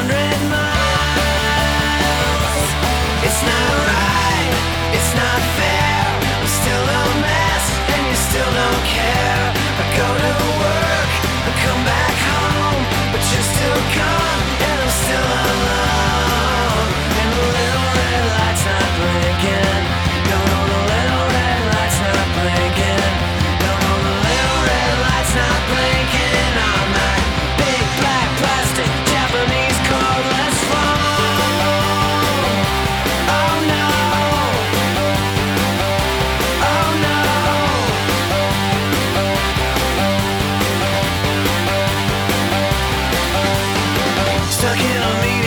hundred miles. It's not. stuck in a me.